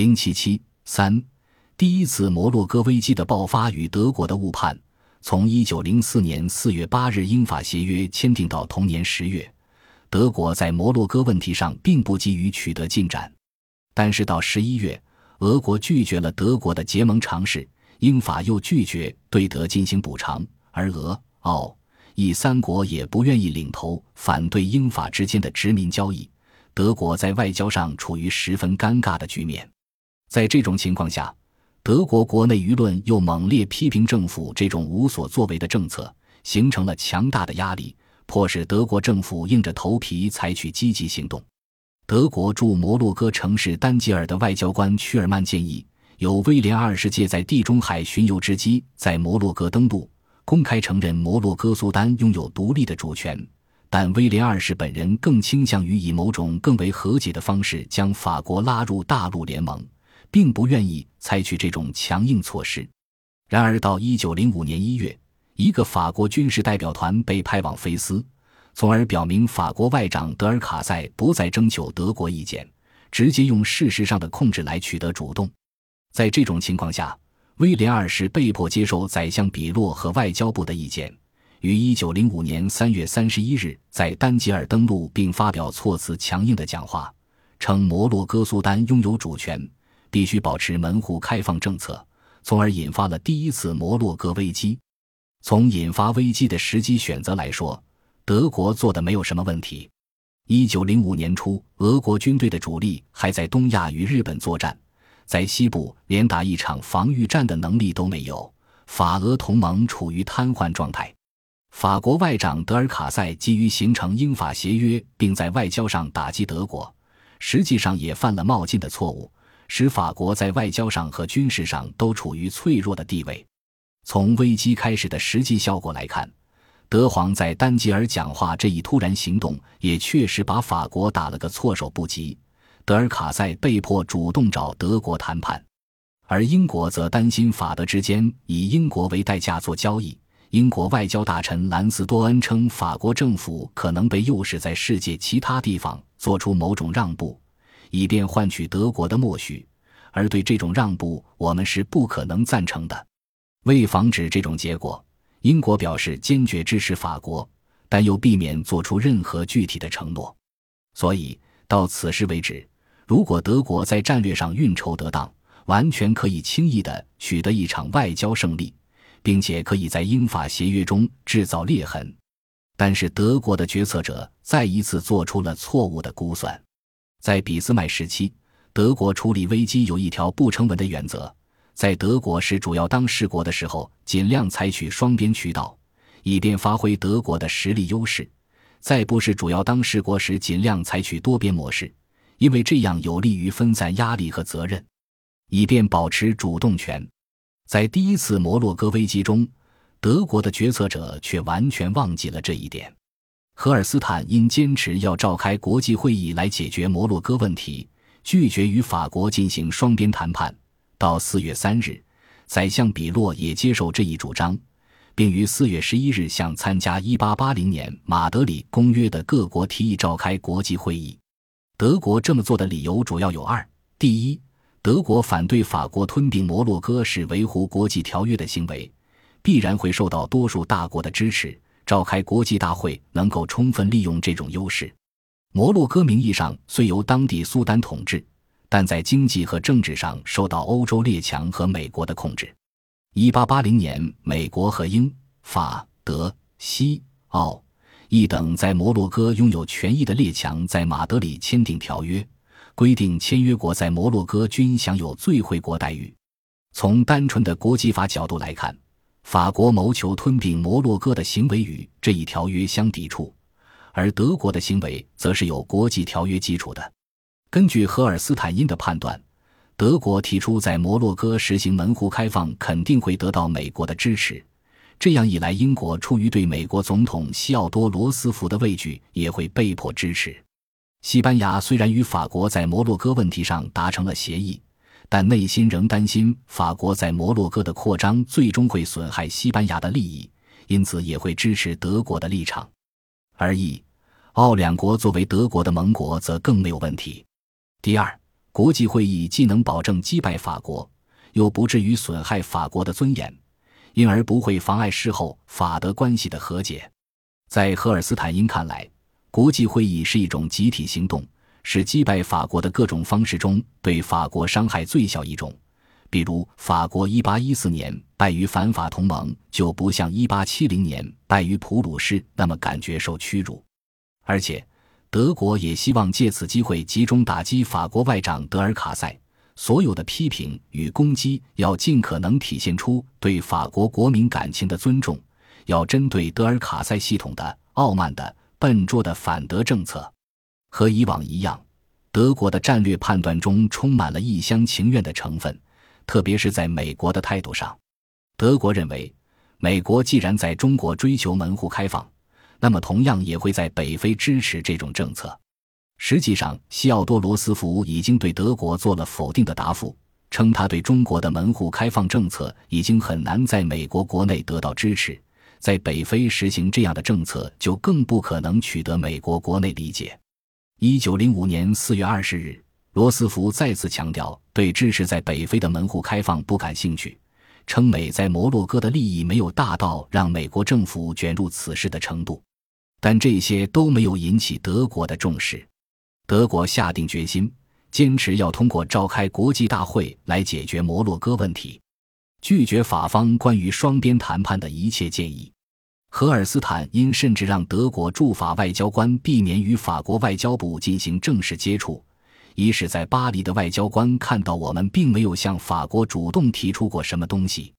零七七三，第一次摩洛哥危机的爆发与德国的误判。从一九零四年四月八日英法协约签订到同年十月，德国在摩洛哥问题上并不急于取得进展。但是到十一月，俄国拒绝了德国的结盟尝试，英法又拒绝对德进行补偿，而俄、奥、意三国也不愿意领头反对英法之间的殖民交易。德国在外交上处于十分尴尬的局面。在这种情况下，德国国内舆论又猛烈批评政府这种无所作为的政策，形成了强大的压力，迫使德国政府硬着头皮采取积极行动。德国驻摩洛哥城市丹吉尔的外交官屈尔曼建议，由威廉二世借在地中海巡游之机在摩洛哥登陆，公开承认摩洛哥苏丹拥有独立的主权。但威廉二世本人更倾向于以某种更为和解的方式将法国拉入大陆联盟。并不愿意采取这种强硬措施。然而，到一九零五年一月，一个法国军事代表团被派往菲斯，从而表明法国外长德尔卡塞不再征求德国意见，直接用事实上的控制来取得主动。在这种情况下，威廉二世被迫接受宰相比洛和外交部的意见，于一九零五年三月三十一日在丹吉尔登陆，并发表措辞强硬的讲话，称摩洛哥苏丹拥有主权。必须保持门户开放政策，从而引发了第一次摩洛哥危机。从引发危机的时机选择来说，德国做的没有什么问题。一九零五年初，俄国军队的主力还在东亚与日本作战，在西部连打一场防御战的能力都没有，法俄同盟处于瘫痪状态。法国外长德尔卡塞急于形成英法协约，并在外交上打击德国，实际上也犯了冒进的错误。使法国在外交上和军事上都处于脆弱的地位。从危机开始的实际效果来看，德皇在丹吉尔讲话这一突然行动，也确实把法国打了个措手不及。德尔卡塞被迫主动找德国谈判，而英国则担心法德之间以英国为代价做交易。英国外交大臣兰斯多恩称，法国政府可能被诱使在世界其他地方做出某种让步。以便换取德国的默许，而对这种让步，我们是不可能赞成的。为防止这种结果，英国表示坚决支持法国，但又避免做出任何具体的承诺。所以到此时为止，如果德国在战略上运筹得当，完全可以轻易地取得一场外交胜利，并且可以在英法协约中制造裂痕。但是德国的决策者再一次做出了错误的估算。在俾斯麦时期，德国处理危机有一条不成文的原则：在德国是主要当事国的时候，尽量采取双边渠道，以便发挥德国的实力优势；在不是主要当事国时，尽量采取多边模式，因为这样有利于分散压力和责任，以便保持主动权。在第一次摩洛哥危机中，德国的决策者却完全忘记了这一点。荷尔斯坦因坚持要召开国际会议来解决摩洛哥问题，拒绝与法国进行双边谈判。到四月三日，宰相比洛也接受这一主张，并于四月十一日向参加一八八零年马德里公约的各国提议召开国际会议。德国这么做的理由主要有二：第一，德国反对法国吞并摩洛哥是维护国际条约的行为，必然会受到多数大国的支持。召开国际大会能够充分利用这种优势。摩洛哥名义上虽由当地苏丹统治，但在经济和政治上受到欧洲列强和美国的控制。一八八零年，美国和英、法、德、西、奥、意等在摩洛哥拥有权益的列强在马德里签订条约，规定签约国在摩洛哥均享有最惠国待遇。从单纯的国际法角度来看。法国谋求吞并摩洛哥的行为与这一条约相抵触，而德国的行为则是有国际条约基础的。根据荷尔斯坦因的判断，德国提出在摩洛哥实行门户开放肯定会得到美国的支持。这样一来，英国出于对美国总统西奥多·罗斯福的畏惧，也会被迫支持。西班牙虽然与法国在摩洛哥问题上达成了协议。但内心仍担心法国在摩洛哥的扩张最终会损害西班牙的利益，因此也会支持德国的立场。而意、奥两国作为德国的盟国则更没有问题。第二，国际会议既能保证击败法国，又不至于损害法国的尊严，因而不会妨碍事后法德关系的和解。在赫尔斯坦因看来，国际会议是一种集体行动，是击败法国的各种方式中对法国伤害最小一种。比如，法国1814年败于反法同盟，就不像1870年败于普鲁士那么感觉受屈辱，而且。德国也希望借此机会集中打击法国外长德尔卡塞。所有的批评与攻击要尽可能体现出对法国国民感情的尊重，要针对德尔卡塞系统的傲慢的、笨拙的反德政策。和以往一样，德国的战略判断中充满了一厢情愿的成分，特别是在美国的态度上。德国认为，美国既然在中国追求门户开放。那么，同样也会在北非支持这种政策。实际上，西奥多·罗斯福已经对德国做了否定的答复，称他对中国的门户开放政策已经很难在美国国内得到支持，在北非实行这样的政策就更不可能取得美国国内理解。一九零五年四月二十日，罗斯福再次强调对支持在北非的门户开放不感兴趣，称美在摩洛哥的利益没有大到让美国政府卷入此事的程度。但这些都没有引起德国的重视。德国下定决心，坚持要通过召开国际大会来解决摩洛哥问题，拒绝法方关于双边谈判的一切建议。荷尔斯坦因甚至让德国驻法外交官避免与法国外交部进行正式接触，一是在巴黎的外交官看到我们并没有向法国主动提出过什么东西。